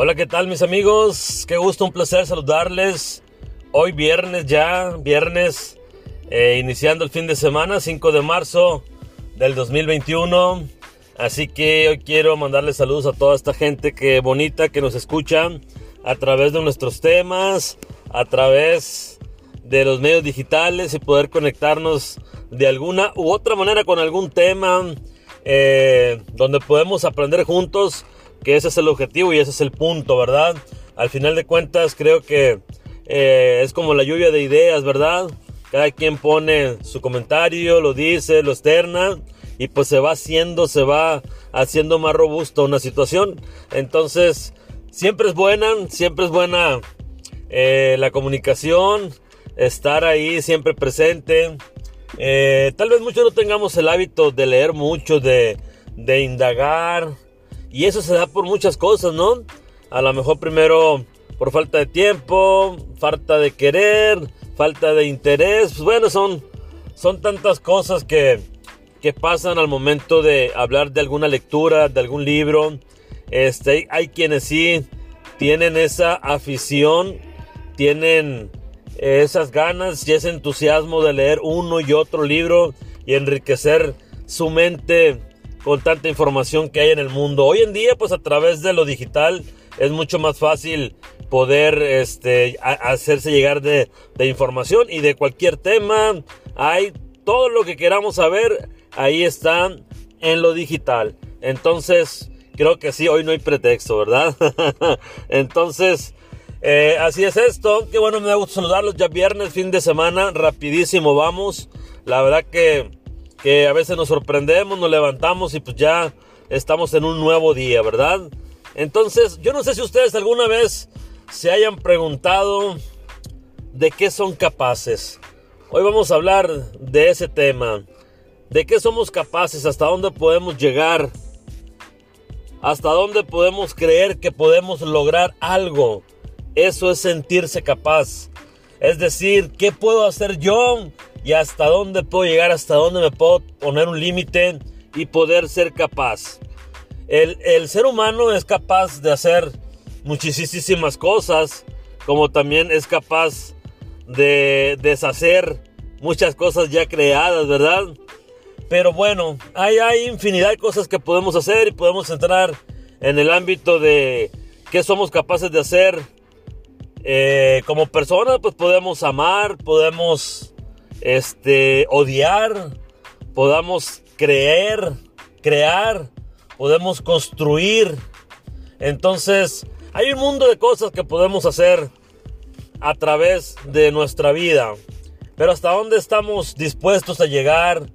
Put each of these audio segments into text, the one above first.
Hola, ¿qué tal mis amigos? Qué gusto, un placer saludarles. Hoy viernes ya, viernes, eh, iniciando el fin de semana, 5 de marzo del 2021. Así que hoy quiero mandarles saludos a toda esta gente que bonita que nos escucha a través de nuestros temas, a través de los medios digitales y poder conectarnos de alguna u otra manera con algún tema eh, donde podemos aprender juntos que ese es el objetivo y ese es el punto, ¿verdad? Al final de cuentas creo que eh, es como la lluvia de ideas, ¿verdad? Cada quien pone su comentario, lo dice, lo externa y pues se va haciendo, se va haciendo más robusta una situación. Entonces, siempre es buena, siempre es buena eh, la comunicación, estar ahí siempre presente. Eh, tal vez muchos no tengamos el hábito de leer mucho, de, de indagar, y eso se da por muchas cosas, ¿no? A lo mejor primero por falta de tiempo, falta de querer, falta de interés. Pues bueno, son, son tantas cosas que, que pasan al momento de hablar de alguna lectura, de algún libro. Este, hay quienes sí tienen esa afición, tienen esas ganas y ese entusiasmo de leer uno y otro libro y enriquecer su mente con tanta información que hay en el mundo. Hoy en día, pues a través de lo digital es mucho más fácil poder este, hacerse llegar de, información y de cualquier tema. Hay todo lo que queramos saber, ahí está en lo digital. Entonces, creo que sí, hoy no hay pretexto, ¿verdad? Entonces, eh, así es esto. Qué bueno, me da gusto saludarlos. Ya viernes, fin de semana, rapidísimo vamos. La verdad que que a veces nos sorprendemos, nos levantamos y pues ya estamos en un nuevo día, ¿verdad? Entonces, yo no sé si ustedes alguna vez se hayan preguntado de qué son capaces. Hoy vamos a hablar de ese tema. ¿De qué somos capaces? ¿Hasta dónde podemos llegar? ¿Hasta dónde podemos creer que podemos lograr algo? Eso es sentirse capaz. Es decir, ¿qué puedo hacer yo y hasta dónde puedo llegar, hasta dónde me puedo poner un límite y poder ser capaz. El, ser humano es capaz de hacer muchísimas cosas, como también es capaz de deshacer muchas cosas ya creadas, ¿verdad? Pero bueno, hay, hay infinidad de cosas que podemos hacer y podemos entrar en el ámbito de qué somos capaces de hacer. Eh, como personas, pues podemos amar, podemos este, odiar, podamos creer, crear, podemos construir. Entonces, hay un mundo de cosas que podemos hacer a través de nuestra vida. Pero hasta dónde estamos dispuestos a llegar,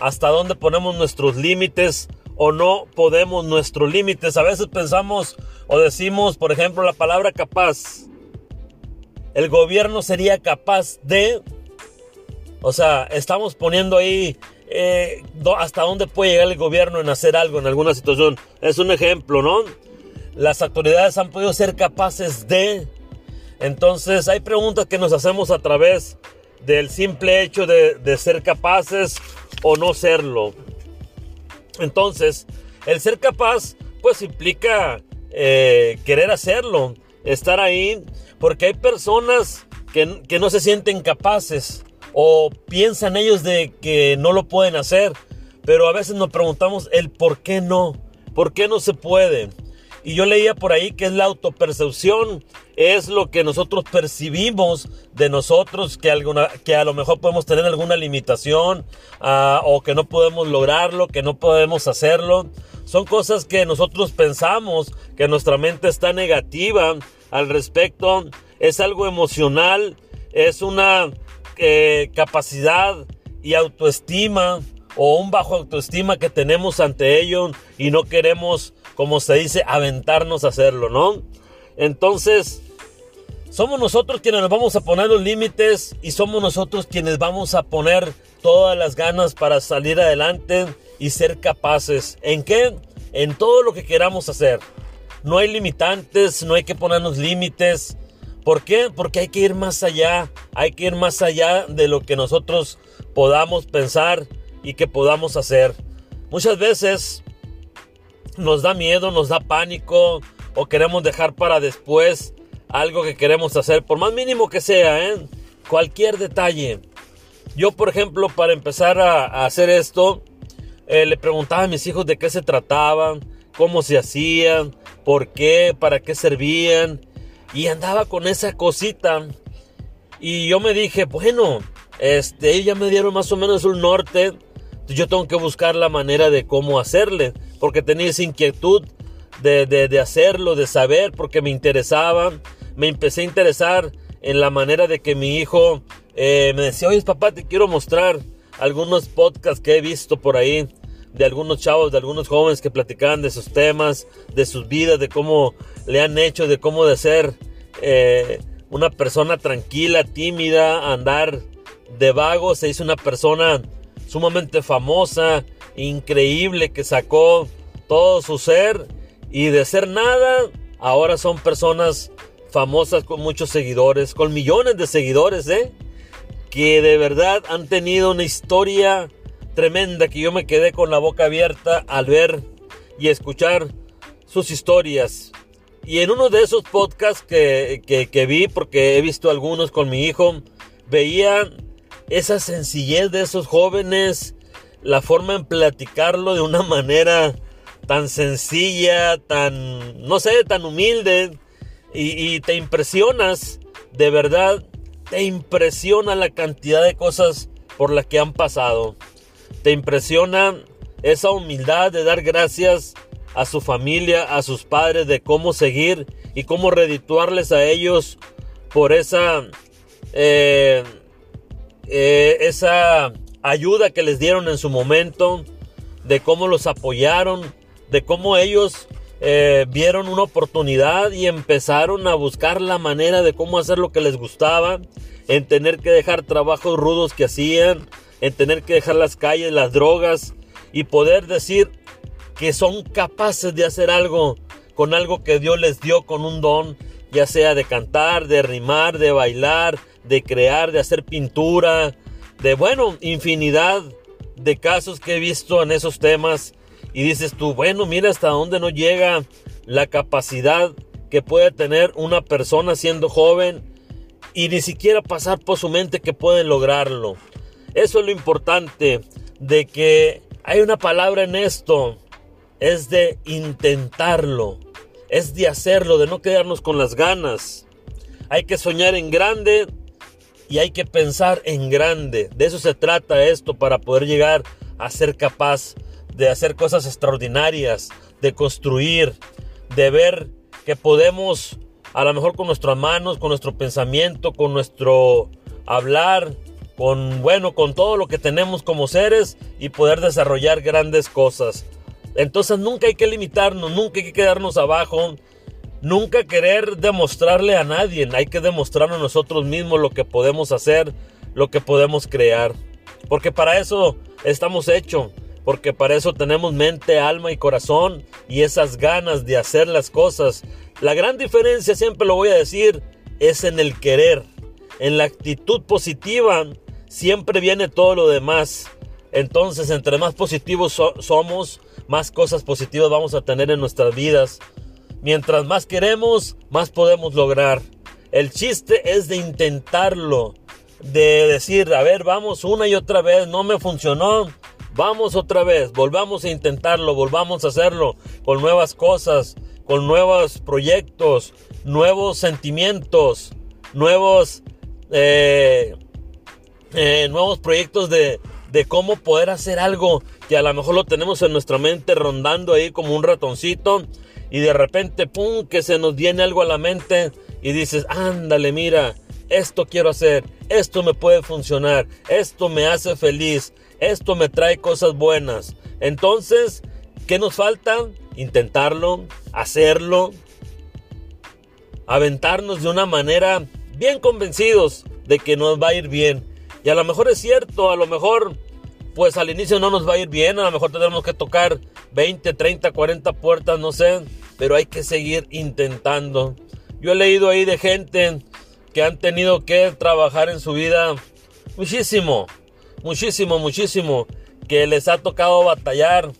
hasta dónde ponemos nuestros límites o no podemos nuestros límites. A veces pensamos o decimos, por ejemplo, la palabra capaz. El gobierno sería capaz de o sea, estamos poniendo ahí eh, hasta dónde puede llegar el gobierno en hacer algo en alguna situación. Es un ejemplo, ¿no? Las autoridades han podido ser capaces de... Entonces hay preguntas que nos hacemos a través del simple hecho de, ser capaces o no serlo. Entonces, el ser capaz pues implica eh, querer hacerlo, estar ahí, porque hay personas que, que no se sienten capaces o piensan ellos de que no lo pueden hacer, pero a veces nos preguntamos el por qué no, por qué no se puede. Y yo leía por ahí que es la autopercepción, es lo que nosotros percibimos de nosotros, que, alguna, que a lo mejor podemos tener alguna limitación ah, o que no podemos lograrlo, que no podemos hacerlo. Son cosas que nosotros pensamos, que nuestra mente está negativa al respecto. Es algo emocional, es una eh, capacidad y autoestima o un bajo autoestima que tenemos ante ellos y no queremos, como se dice, aventarnos a hacerlo, ¿no? Entonces, somos nosotros quienes nos vamos a poner los límites y somos nosotros quienes vamos a poner todas las ganas para salir adelante y ser capaces. ¿En qué? En todo lo que queramos hacer. No hay limitantes, no hay que ponernos límites. ¿Por qué? Porque hay que ir más allá, hay que ir más allá de lo que nosotros podamos pensar y que podamos hacer. Muchas veces nos da miedo, nos da pánico o queremos dejar para después algo que queremos hacer, por más mínimo que sea, ¿eh? cualquier detalle. Yo, por ejemplo, para empezar a, hacer esto, eh, le preguntaba a mis hijos de qué se trataban, cómo se hacían, por qué, para qué servían, y andaba con esa cosita. Y yo me dije, bueno, este, ya me dieron más o menos un norte, yo tengo que buscar la manera de cómo hacerle, porque tenía esa inquietud de, de, hacerlo, de saber, porque me interesaba, me empecé a interesar en la manera de que mi hijo eh, me decía, oye papá, te quiero mostrar algunos podcasts que he visto por ahí de algunos chavos, de algunos jóvenes que platicaban de sus temas, de sus vidas, de cómo le han hecho, de cómo de ser eh, una persona tranquila, tímida, andar de vago, se hizo una persona sumamente famosa, increíble, que sacó todo su ser y de ser nada, ahora son personas famosas con muchos seguidores, con millones de seguidores, ¿eh? Que de verdad han tenido una historia tremenda que yo me quedé con la boca abierta al ver y escuchar sus historias. Y en uno de esos podcasts que, que, vi, porque he visto algunos con mi hijo, veía esa sencillez de esos jóvenes, la forma en platicarlo de una manera tan sencilla, tan, no sé, tan humilde, y, y te impresionas, de verdad, te impresiona la cantidad de cosas por las que han pasado. Te impresiona esa humildad de dar gracias a su familia, a sus padres, de cómo seguir y cómo redituarles a ellos por esa, eh, eh, esa ayuda que les dieron en su momento, de cómo los apoyaron, de cómo ellos eh, vieron una oportunidad y empezaron a buscar la manera de cómo hacer lo que les gustaba, en tener que dejar trabajos rudos que hacían, en tener que dejar las calles, las drogas y poder decir que son capaces de hacer algo con algo que Dios les dio con un don, ya sea de cantar, de rimar, de bailar, de crear, de hacer pintura, de bueno, infinidad de casos que he visto en esos temas y dices tú, bueno, mira hasta dónde no llega la capacidad que puede tener una persona siendo joven y ni siquiera pasar por su mente que pueden lograrlo. Eso es lo importante de que hay una palabra en esto, es de intentarlo, es de hacerlo, de no quedarnos con las ganas. Hay que soñar en grande y hay que pensar en grande. De eso se trata esto para poder llegar a ser capaz de hacer cosas extraordinarias, de construir, de ver que podemos, a lo mejor con nuestras manos, con nuestro pensamiento, con nuestro hablar, con bueno, con todo lo que tenemos como seres y poder desarrollar grandes cosas. Entonces nunca hay que limitarnos, nunca hay que quedarnos abajo, nunca querer demostrarle a nadie, hay que demostrarnos nosotros mismos lo que podemos hacer, lo que podemos crear. Porque para eso estamos hechos, porque para eso tenemos mente, alma y corazón y esas ganas de hacer las cosas. La gran diferencia, siempre lo voy a decir, es en el querer, en la actitud positiva siempre viene todo lo demás. Entonces, entre más positivos somos, más cosas positivas vamos a tener en nuestras vidas. Mientras más queremos, más podemos lograr. El chiste es de intentarlo, de decir, a ver, vamos una y otra vez, no me funcionó, vamos otra vez, volvamos a intentarlo, volvamos a hacerlo con nuevas cosas, con nuevos proyectos, nuevos sentimientos, nuevos... Eh, eh, nuevos proyectos de, de cómo poder hacer algo que a lo mejor lo tenemos en nuestra mente rondando ahí como un ratoncito y de repente, ¡pum!, que se nos viene algo a la mente y dices, ándale, mira, esto quiero hacer, esto me puede funcionar, esto me hace feliz, esto me trae cosas buenas. Entonces, ¿qué nos falta? Intentarlo, hacerlo, aventarnos de una manera bien convencidos de que nos va a ir bien. Y a lo mejor es cierto, a lo mejor pues al inicio no nos va a ir bien, a lo mejor tenemos que tocar 20, 30, 40 puertas, no sé, pero hay que seguir intentando. Yo he leído ahí de gente que han tenido que trabajar en su vida muchísimo, muchísimo, muchísimo, que les ha tocado batallar,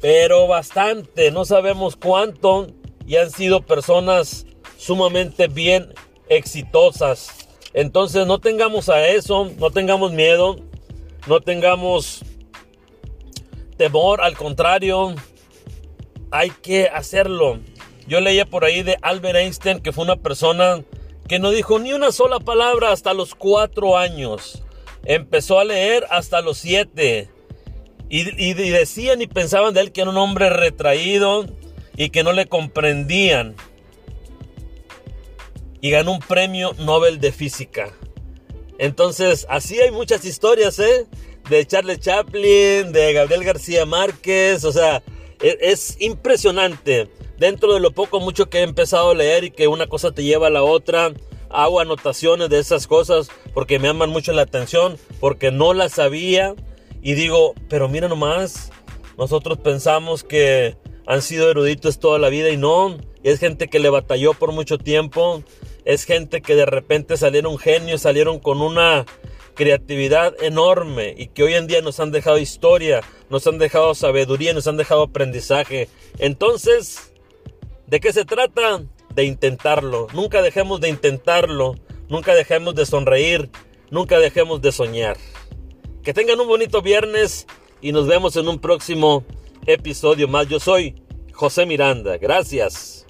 pero bastante, no sabemos cuánto, y han sido personas sumamente bien exitosas. Entonces no tengamos a eso, no tengamos miedo, no tengamos temor, al contrario, hay que hacerlo. Yo leía por ahí de Albert Einstein que fue una persona que no dijo ni una sola palabra hasta los cuatro años. Empezó a leer hasta los siete. Y, decían y pensaban de él que era un hombre retraído y que no le comprendían. Y ganó un premio Nobel de Física. Entonces, así hay muchas historias, ¿eh? De Charles Chaplin, de Gabriel García Márquez, o sea, es, es impresionante dentro de lo poco mucho que he empezado a leer y que una cosa te lleva a la otra, hago anotaciones de esas cosas porque me aman mucho la atención, porque no las sabía y digo, pero mira nomás, nosotros pensamos que han sido eruditos toda la vida y no, es gente que le batalló por mucho tiempo, es gente que de repente salieron genios, salieron con una creatividad enorme y que hoy en día nos han dejado historia, nos han dejado sabiduría, nos han dejado aprendizaje. Entonces, ¿De qué se trata? De intentarlo. Nunca dejemos de intentarlo. Nunca dejemos de sonreír. Nunca dejemos de soñar. Que tengan un bonito viernes y nos vemos en un próximo episodio más. Yo soy José Miranda. Gracias.